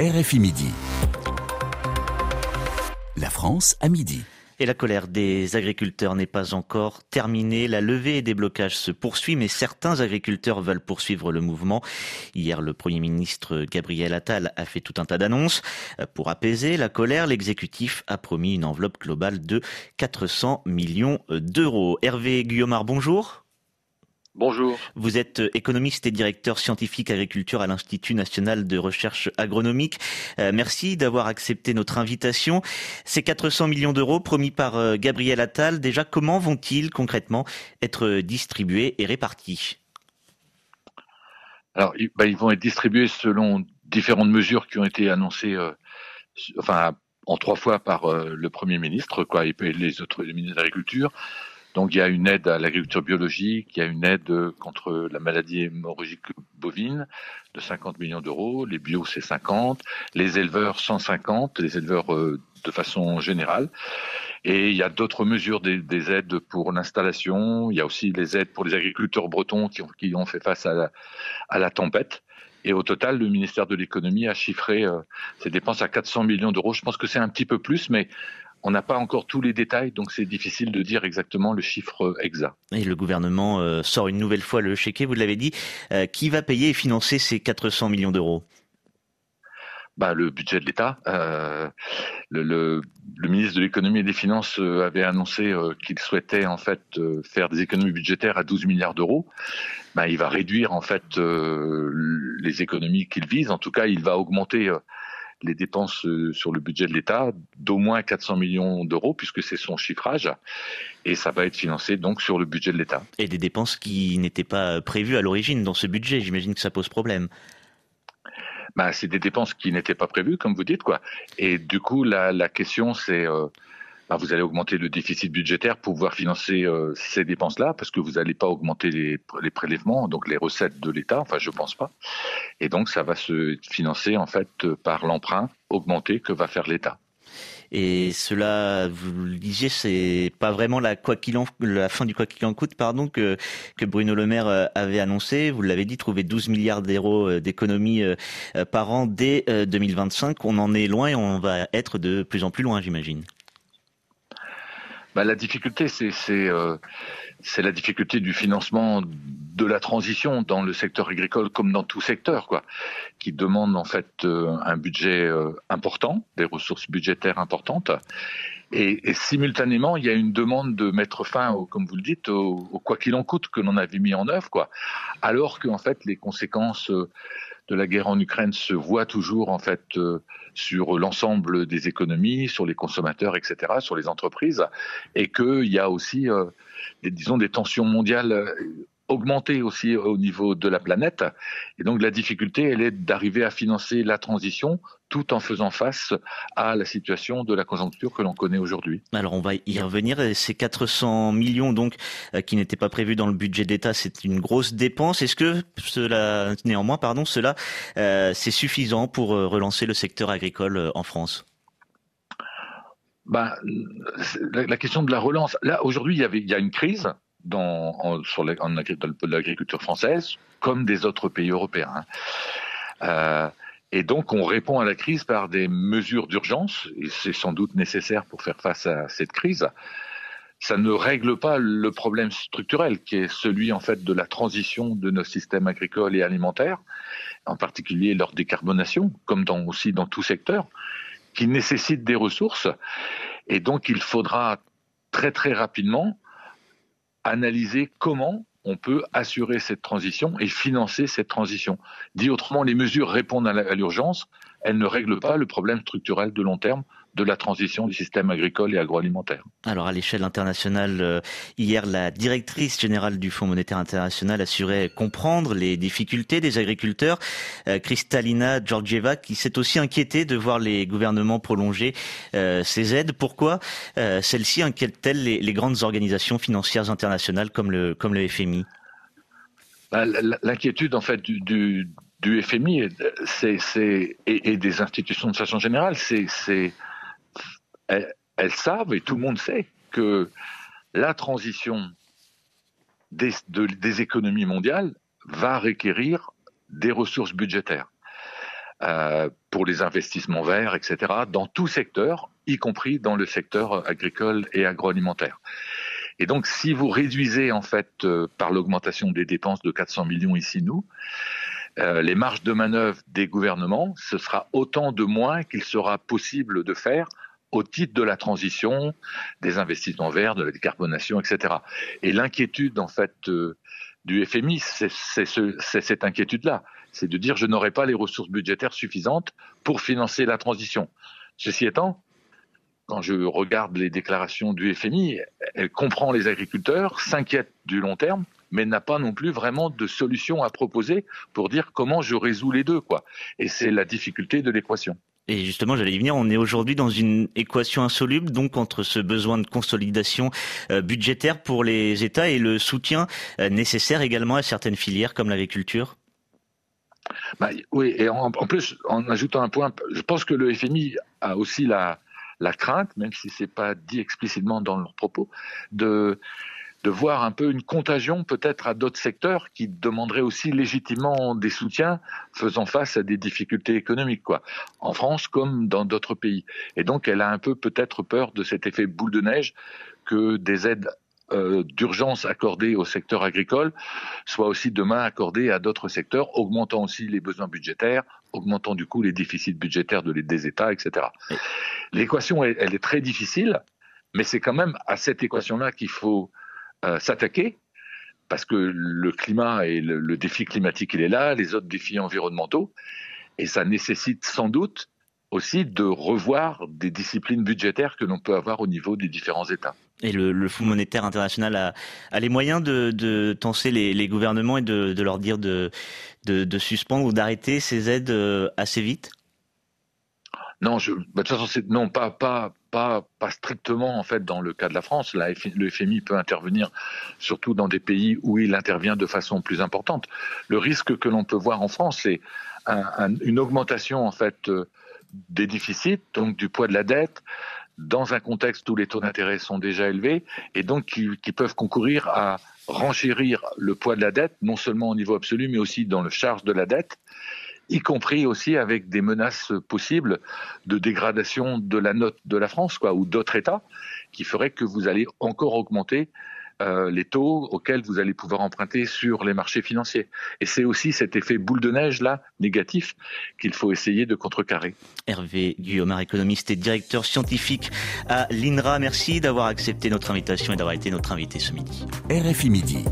RFI Midi. La France à midi. Et la colère des agriculteurs n'est pas encore terminée. La levée des blocages se poursuit, mais certains agriculteurs veulent poursuivre le mouvement. Hier, le Premier ministre Gabriel Attal a fait tout un tas d'annonces. Pour apaiser la colère, l'exécutif a promis une enveloppe globale de 400 millions d'euros. Hervé Guillaumard, bonjour. Bonjour. Vous êtes économiste et directeur scientifique agriculture à l'Institut national de recherche agronomique. Euh, merci d'avoir accepté notre invitation. Ces 400 millions d'euros promis par euh, Gabriel Attal, déjà comment vont-ils concrètement être distribués et répartis? Alors, bah, ils vont être distribués selon différentes mesures qui ont été annoncées, euh, enfin, en trois fois par le Premier ministre, quoi, et les autres ministres de l'Agriculture. Donc il y a une aide à l'agriculture biologique, il y a une aide contre la maladie hémorragique bovine de 50 millions d'euros, les bio c'est 50, les éleveurs 150, les éleveurs euh, de façon générale. Et il y a d'autres mesures des, aides pour l'installation, il y a aussi les aides pour les agriculteurs bretons qui ont, qui ont fait face à la, à la tempête. Et au total, le ministère de l'économie a chiffré euh, ses dépenses à 400 millions d'euros. Je pense que c'est un petit peu plus, mais on n'a pas encore tous les détails, donc c'est difficile de dire exactement le chiffre exact. Et le gouvernement euh, sort une nouvelle fois le chéquier, vous l'avez dit. Euh, qui va payer et financer ces 400 millions d'euros? Bah, le budget de l'État. Euh, le, ministre de l'économie et des finances avait annoncé qu'il souhaitait en fait faire des économies budgétaires à 12 milliards d'euros. Bah, il va réduire en fait les économies qu'il vise. En tout cas, il va augmenter les dépenses euh, sur le budget de l'État d'au moins 400 millions d'euros, puisque c'est son chiffrage, et ça va être financé donc sur le budget de l'État. Et des dépenses qui n'étaient pas prévues à l'origine dans ce budget, j'imagine que ça pose problème. Bah, c'est des dépenses qui n'étaient pas prévues, comme vous dites, quoi. Et du coup, la, question, c'est euh, bah, vous allez augmenter le déficit budgétaire pour pouvoir financer euh, ces dépenses-là, parce que vous n'allez pas augmenter les, prélèvements, donc les recettes de l'État, enfin je pense pas. Et donc ça va se financer en fait par l'emprunt augmenté que va faire l'État. Et cela, vous le disiez, c'est pas vraiment la fin du quoi qu'il en coûte, pardon, que que Bruno Le Maire euh, avait annoncé. Vous l'avez dit, trouver 12 milliards d'euros euh, d'économies par an dès 2025. On en est loin on va être de plus en plus loin, j'imagine bah, La difficulté, euh, c'est la difficulté du financement de la transition dans le secteur agricole comme dans tout secteur, quoi, qui demande en fait euh, un budget euh, important, des ressources budgétaires importantes. Et, et, simultanément, il y a une demande de mettre fin, au, comme vous le dites, au, quoi qu'il en coûte que l'on avait mis en œuvre, quoi. Alors qu'en fait, les conséquences de la guerre en Ukraine se voit toujours en fait euh, sur l'ensemble des économies, sur les consommateurs, etc., sur les entreprises, et qu'il y a aussi, euh, disons, des tensions mondiales augmenter aussi au niveau de la planète. Et donc la difficulté, elle est d'arriver à financer la transition tout en faisant face à la situation de la conjoncture que l'on connaît aujourd'hui. Alors on va y revenir. Ces 400 millions donc euh, qui n'étaient pas prévus dans le budget d'État, c'est une grosse dépense. Est-ce que cela, néanmoins, pardon, cela, euh, c'est suffisant pour euh, relancer le secteur agricole en France? Ben, la, question de la relance. Là, aujourd'hui, il y avait, il y a une crise dans, en, sur l'agriculture française, comme des autres pays européens. Hein. Euh, et donc, on répond à la crise par des mesures d'urgence, et c'est sans doute nécessaire pour faire face à cette crise. Ça ne règle pas le problème structurel, qui est celui en fait de la transition de nos systèmes agricoles et alimentaires, en particulier leur décarbonation, comme dans, aussi dans tout secteur, qui nécessite des ressources. Et donc, il faudra très très rapidement analyser comment on peut assurer cette transition et financer cette transition. Dit autrement, les mesures répondent à l'urgence, elles ne règlent pas le problème structurel de long terme de la transition du système agricole et agroalimentaire. Alors à l'échelle internationale, euh, hier, la directrice générale du Fonds monétaire international assurait comprendre les difficultés des agriculteurs. Euh, Kristalina Georgieva, qui s'est aussi inquiétée de voir les gouvernements prolonger euh, ces aides. Pourquoi celles-ci inquiètent-elles les, grandes organisations financières internationales comme le, comme le FMI bah, L'inquiétude en fait du, du, FMI et, des institutions de façon générale, c'est elles, savent, et tout le monde sait, que la transition des, économies mondiales va requérir des ressources budgétaires. euh, pour les investissements verts, etc., dans tout secteur, y compris dans le secteur agricole et agroalimentaire. Et donc, si vous réduisez en fait euh, par l'augmentation des dépenses de 400 millions ici nous, euh, les marges de manœuvre des gouvernements, ce sera autant de moins qu'il sera possible de faire au titre de la transition, des investissements verts, de la décarbonation, etc. Et l'inquiétude en fait euh, du FMI, c'est cette inquiétude-là c'est de dire je n'aurai pas les ressources budgétaires suffisantes pour financer la transition. Ceci étant, quand je regarde les déclarations du FMI, elle comprend les agriculteurs, s'inquiète du long terme, mais n'a pas non plus vraiment de solution à proposer pour dire comment je résous les deux, quoi. Et c'est la difficulté de l'équation. Et justement, j'allais y venir, on est aujourd'hui dans une équation insoluble, donc entre ce besoin de consolidation euh, budgétaire pour les États et le soutien euh, nécessaire également à certaines filières comme l'agriculture. Bah, oui, et en, plus, en ajoutant un point, je pense que le FMI a aussi la, la crainte, même si c'est pas dit explicitement dans leurs propos, de de voir un peu une contagion peut-être à d'autres secteurs qui demanderaient aussi légitimement des soutiens faisant face à des difficultés économiques, quoi, en France comme dans d'autres pays. Et donc, elle a un peu peut-être peur de cet effet boule de neige que des aides euh, d'urgence accordée au secteur agricole soit aussi demain accordée à d'autres secteurs, augmentant aussi les besoins budgétaires, augmentant du coup les déficits budgétaires de, des États, etc. L'équation, elle, est très difficile, mais c'est quand même à cette équation-là qu'il faut s'attaquer, parce que le climat et le défi climatique, il est là, les autres défis environnementaux, et ça nécessite sans doute aussi de revoir des disciplines budgétaires que l'on peut avoir au niveau des différents États. Et le, le Fonds monétaire international a, a, les moyens de, de tenser les, les, gouvernements et de, de leur dire de, de, suspendre ou d'arrêter ces aides euh, assez vite? Non, je, bah, de toute façon, non, pas, pas, pas, strictement en fait dans le cas de la France. Le FMI peut intervenir surtout dans des pays où il intervient de façon plus importante. Le risque que l'on peut voir en France, c'est un, une augmentation en fait euh, des déficits, donc du poids de la dette, dans un contexte où les taux d'intérêt sont déjà élevés et donc qui, qui, peuvent concourir à renchérir le poids de la dette, non seulement au niveau absolu, mais aussi dans le charge de la dette, y compris aussi avec des menaces possibles de dégradation de la note de la France, quoi, ou d'autres États, qui feraient que vous allez encore augmenter euh, les taux auxquels vous allez pouvoir emprunter sur les marchés financiers. Et c'est aussi cet effet boule de neige là, négatif, qu'il faut essayer de contrecarrer. Hervé Guillaume, économiste et directeur scientifique à l'INRA, merci d'avoir accepté notre invitation et d'avoir été notre invité ce midi. RFI Midi.